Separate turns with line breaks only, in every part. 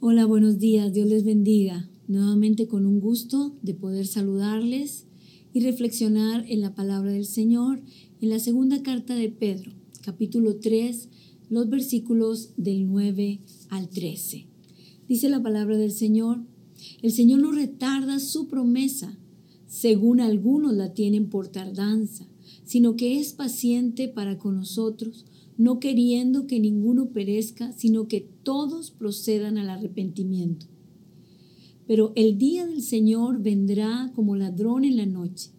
Hola, buenos días, Dios les bendiga. Nuevamente con un gusto de poder saludarles y reflexionar en la palabra del Señor en la segunda carta de Pedro, capítulo 3, los versículos del 9 al 13. Dice la palabra del Señor, el Señor no retarda su promesa, según algunos la tienen por tardanza, sino que es paciente para con nosotros no queriendo que ninguno perezca, sino que todos procedan al arrepentimiento. Pero el día del Señor vendrá como ladrón en la noche,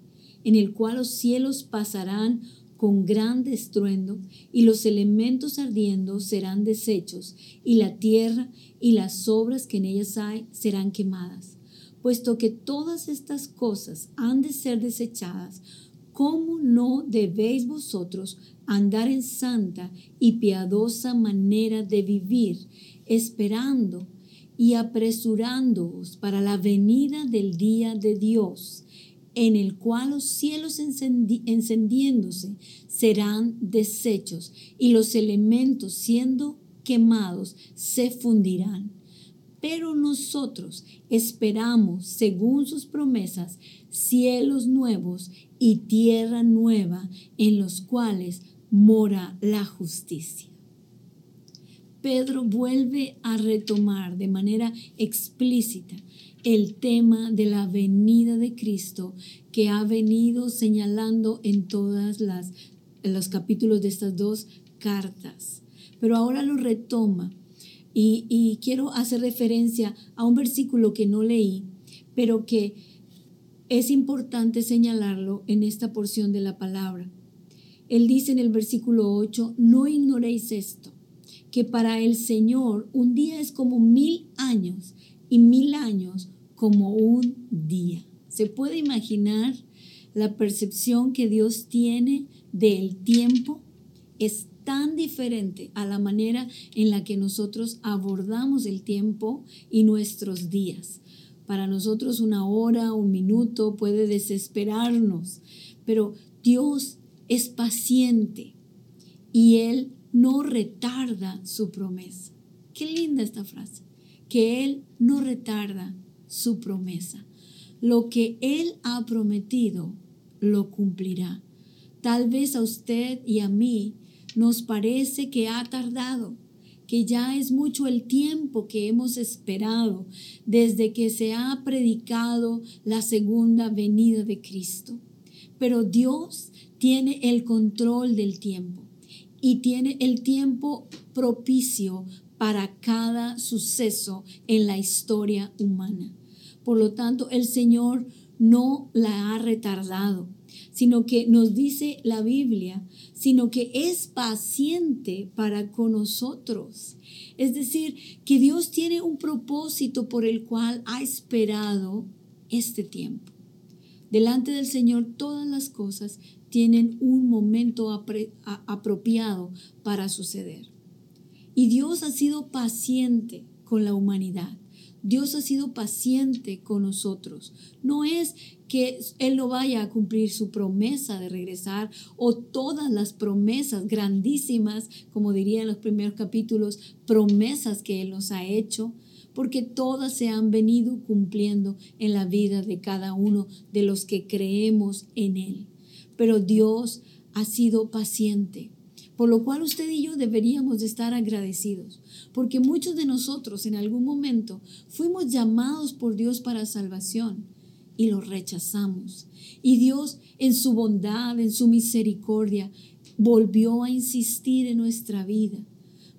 en el cual los cielos pasarán con gran estruendo, y los elementos ardiendo serán deshechos, y la tierra y las obras que en ellas hay serán quemadas. Puesto que todas estas cosas han de ser desechadas, ¿cómo no debéis vosotros andar en santa y piadosa manera de vivir, esperando y apresurándoos para la venida del día de Dios, en el cual los cielos encendiéndose serán deshechos y los elementos siendo quemados se fundirán? Pero nosotros esperamos, según sus promesas, cielos nuevos y tierra nueva en los cuales mora la justicia. Pedro vuelve a retomar de manera explícita el tema de la venida de Cristo que ha venido señalando en todas las los capítulos de estas dos cartas. Pero ahora lo retoma y, quiero hacer referencia a un versículo que no leí, pero que es importante señalarlo en esta porción de la palabra. Él dice en el versículo 8, no ignoréis esto, que para el Señor un día es como mil años y mil años como un día. ¿Se puede imaginar la percepción que Dios tiene del tiempo? Es tan diferente a la manera en la que nosotros abordamos el tiempo y nuestros días. Para nosotros una hora, un minuto puede desesperarnos, pero Dios es paciente y Él no retarda su promesa. Qué linda esta frase, que Él no retarda su promesa. Lo que Él ha prometido, lo cumplirá. Tal vez a usted y a mí nos parece que ha tardado, que ya es mucho el tiempo que hemos esperado desde que se ha predicado la segunda venida de Cristo. Pero Dios tiene el control del tiempo y tiene el tiempo propicio para cada suceso en la historia humana. Por lo tanto, el Señor no la ha retardado sino que nos dice la Biblia, sino que es paciente para con nosotros. Es decir, que Dios tiene un propósito por el cual ha esperado este tiempo. Delante del Señor todas las cosas tienen un momento apropiado para suceder. Y Dios ha sido paciente con la humanidad. Dios ha sido paciente con nosotros. No es que Él no vaya a cumplir su promesa de regresar o todas las promesas grandísimas, como diría en los primeros capítulos, promesas que Él nos ha hecho, porque todas se han venido cumpliendo en la vida de cada uno de los que creemos en Él. Pero Dios ha sido paciente por lo cual usted y yo deberíamos de estar agradecidos, porque muchos de nosotros en algún momento fuimos llamados por Dios para salvación y lo rechazamos. Y Dios en su bondad, en su misericordia, volvió a insistir en nuestra vida,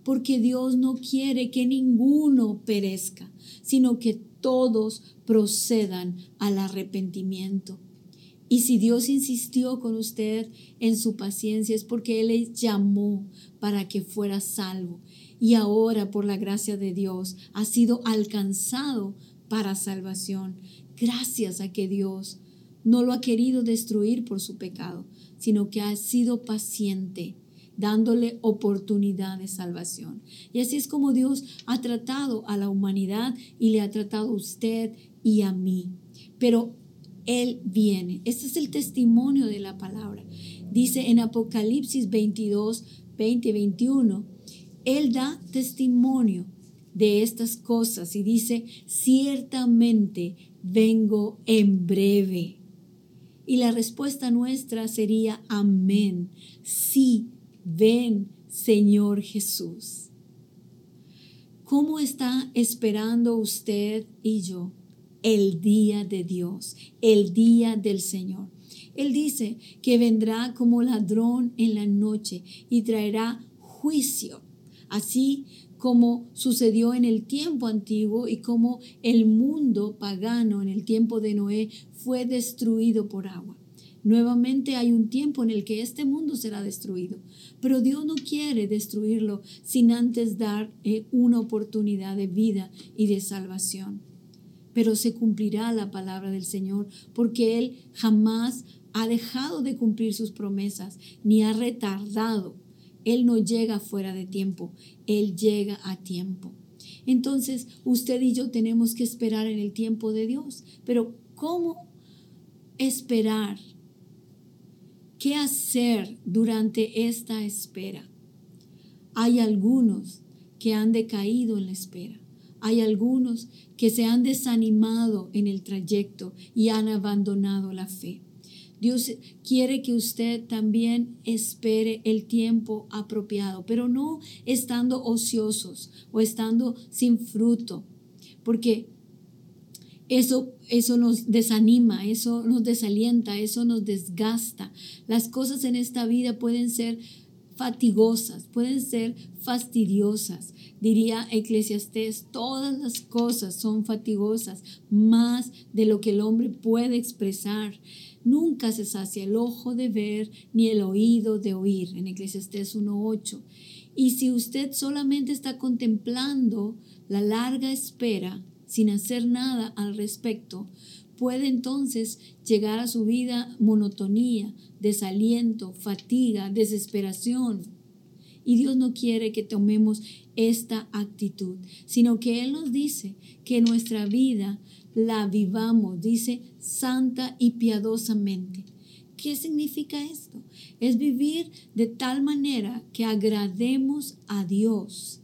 porque Dios no quiere que ninguno perezca, sino que todos procedan al arrepentimiento. Y si Dios insistió con usted en su paciencia es porque Él le llamó para que fuera salvo. Y ahora, por la gracia de Dios, ha sido alcanzado para salvación. Gracias a que Dios no lo ha querido destruir por su pecado, sino que ha sido paciente dándole oportunidad de salvación. Y así es como Dios ha tratado a la humanidad y le ha tratado a usted y a mí. Pero él viene. Este es el testimonio de la palabra. Dice en Apocalipsis 22, 20, 21, Él da testimonio de estas cosas y dice, ciertamente vengo en breve. Y la respuesta nuestra sería, amén. Sí, ven, Señor Jesús. ¿Cómo está esperando usted y yo el día de Dios, el día del Señor? Él dice que vendrá como ladrón en la noche y traerá juicio, así como sucedió en el tiempo antiguo y como el mundo pagano en el tiempo de Noé fue destruido por agua. Nuevamente hay un tiempo en el que este mundo será destruido, pero Dios no quiere destruirlo sin antes dar eh, una oportunidad de vida y de salvación. Pero se cumplirá la palabra del Señor porque Él jamás ha dejado de cumplir sus promesas ni ha retardado. Él no llega fuera de tiempo, Él llega a tiempo. Entonces, usted y yo tenemos que esperar en el tiempo de Dios. Pero ¿cómo esperar? ¿Qué hacer durante esta espera? Hay algunos que han decaído en la espera. Hay algunos que se han desanimado en el trayecto y han abandonado la fe. Dios quiere que usted también espere el tiempo apropiado, pero no estando ociosos o estando sin fruto, porque eso, eso nos desanima, eso nos desalienta, eso nos desgasta. Las cosas en esta vida pueden ser fatigosas, pueden ser fastidiosas. Diría Eclesiastés, todas las cosas son fatigosas, más de lo que el hombre puede expresar. Nunca se sacia el ojo de ver ni el oído de oír, en Eclesiastés 1.8. Y si usted solamente está contemplando la larga espera sin hacer nada al respecto, puede entonces llegar a su vida monotonía, desaliento, fatiga, desesperación. Y Dios no quiere que tomemos esta actitud, sino que Él nos dice que nuestra vida la vivamos, dice, santa y piadosamente. ¿Qué significa esto? Es vivir de tal manera que agrademos a Dios.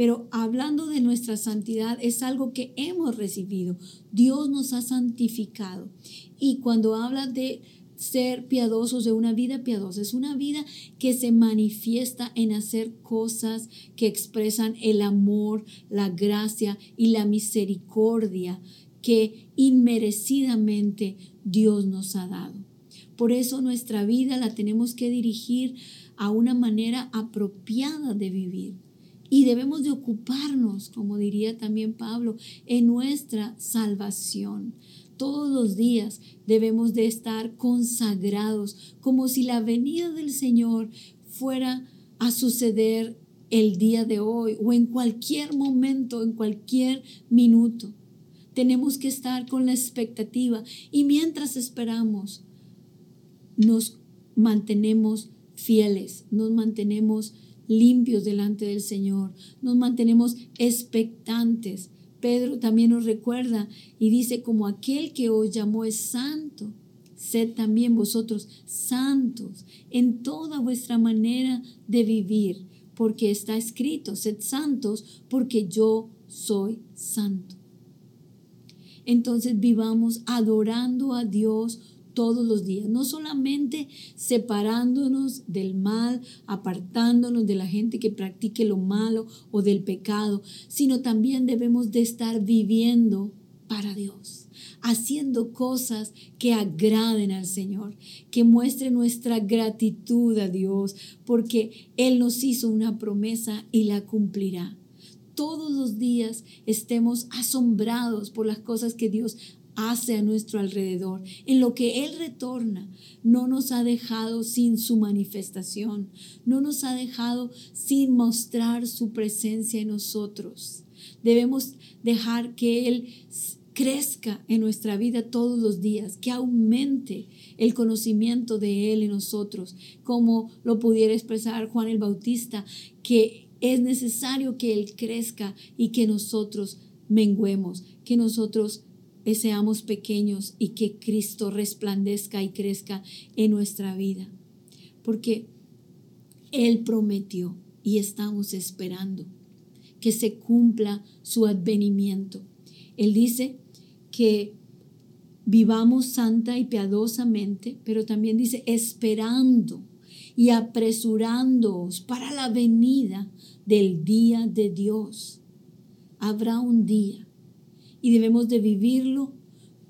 Pero hablando de nuestra santidad, es algo que hemos recibido. Dios nos ha santificado. Y cuando habla de ser piadosos, de una vida piadosa, es una vida que se manifiesta en hacer cosas que expresan el amor, la gracia y la misericordia que inmerecidamente Dios nos ha dado. Por eso nuestra vida la tenemos que dirigir a una manera apropiada de vivir. Y debemos de ocuparnos, como diría también Pablo, en nuestra salvación. Todos los días debemos de estar consagrados, como si la venida del Señor fuera a suceder el día de hoy o en cualquier momento, en cualquier minuto tenemos que estar con la expectativa y mientras esperamos, nos mantenemos fieles, nos mantenemos limpios delante del Señor, nos mantenemos expectantes. Pedro también nos recuerda y dice, como aquel que os llamó es santo, sed también vosotros santos en toda vuestra manera de vivir, porque está escrito, sed santos porque yo soy santo entonces vivamos adorando a Dios todos los días, no solamente separándonos del mal, apartándonos de la gente que practique lo malo o del pecado, sino también debemos de estar viviendo para Dios, haciendo cosas que agraden al Señor, que muestren nuestra gratitud a Dios, porque Él nos hizo una promesa y la cumplirá. Todos los días estemos asombrados por las cosas que Dios hace a nuestro alrededor, en lo que Él retorna, no nos ha dejado sin su manifestación, no nos ha dejado sin mostrar su presencia en nosotros. Debemos dejar que Él crezca en nuestra vida todos los días, que aumente el conocimiento de Él en nosotros, como lo pudiera expresar Juan el Bautista, que es necesario que Él crezca y que nosotros menguemos, que nosotros seamos pequeños y que Cristo resplandezca y crezca en nuestra vida. Porque Él prometió y estamos esperando que se cumpla su advenimiento. Él dice que vivamos santa y piadosamente, pero también dice esperando y apresurándoos para la venida del día de Dios. Habrá un día y debemos de vivirlo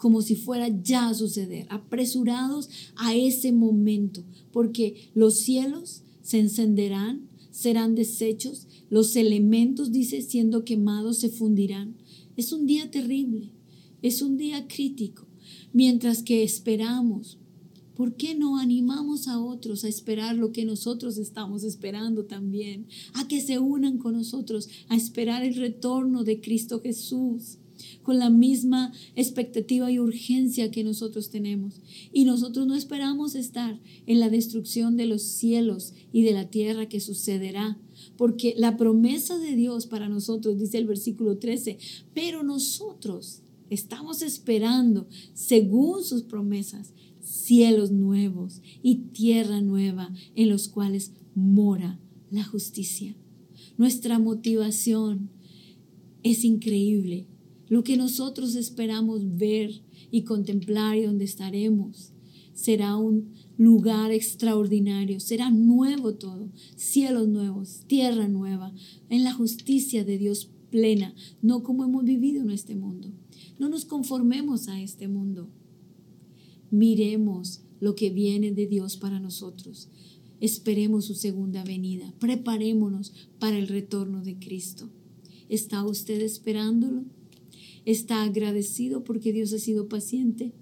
como si fuera ya a suceder, apresurados a ese momento, porque los cielos se encenderán, serán deshechos, los elementos, dice, siendo quemados, se fundirán. Es un día terrible, es un día crítico, mientras que esperamos. ¿Por qué no animamos a otros a esperar lo que nosotros estamos esperando también? A que se unan con nosotros a esperar el retorno de Cristo Jesús con la misma expectativa y urgencia que nosotros tenemos. Y nosotros no esperamos estar en la destrucción de los cielos y de la tierra que sucederá, porque la promesa de Dios para nosotros, dice el versículo 13, pero nosotros estamos esperando, según sus promesas, cielos nuevos y tierra nueva en los cuales mora la justicia. Nuestra motivación es increíble lo que nosotros esperamos ver y contemplar y donde estaremos será un lugar extraordinario, será nuevo todo, cielos nuevos, tierra nueva, en la justicia de Dios plena, no como hemos vivido en este mundo. No nos conformemos a este mundo. Miremos lo que viene de Dios para nosotros. Esperemos su segunda venida. Preparémonos para el retorno de Cristo. ¿Está usted esperándolo? Está agradecido porque Dios ha sido paciente.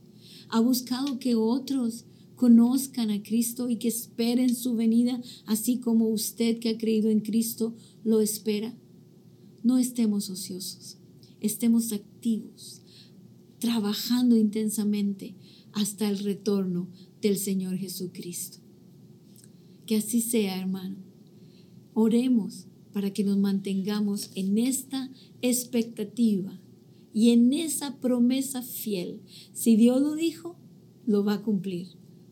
Ha buscado que otros conozcan a Cristo y que esperen su venida, así como usted que ha creído en Cristo lo espera. No estemos ociosos, estemos activos, trabajando intensamente hasta el retorno del Señor Jesucristo. Que así sea, hermano. Oremos para que nos mantengamos en esta expectativa y en esa promesa fiel. Si Dios lo dijo, lo va a cumplir.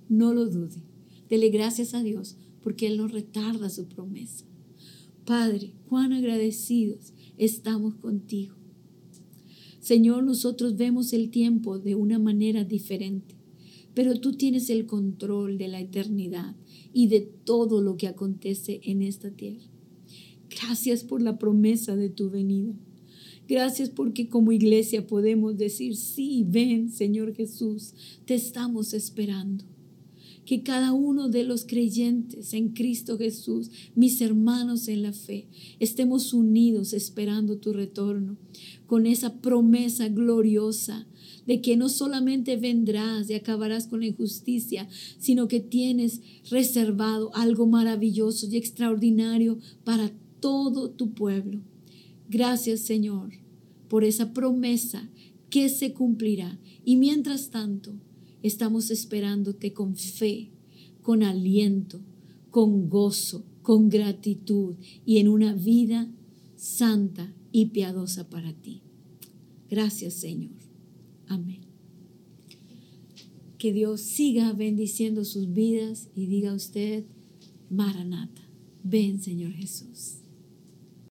No lo dude. Dele gracias a Dios porque Él no retarda su promesa. Padre, cuán agradecidos estamos contigo. Señor, nosotros vemos el tiempo de una manera diferente, pero tú tienes el control de la eternidad y de todo lo que acontece en esta tierra. Gracias por la promesa de tu venida. Gracias porque como iglesia podemos decir, sí, ven Señor Jesús, te estamos esperando. Que cada uno de los creyentes en Cristo Jesús, mis hermanos en la fe, estemos unidos esperando tu retorno, con esa promesa gloriosa de que no solamente vendrás y acabarás con la injusticia, sino que tienes reservado algo maravilloso y extraordinario para todo tu pueblo. Gracias Señor por esa promesa que se cumplirá. Y mientras tanto, estamos esperándote con fe, con aliento, con gozo, con gratitud y en una vida santa y piadosa para ti. Gracias Señor. Amén. Que Dios siga bendiciendo sus vidas y diga a usted, Maranata, ven Señor Jesús.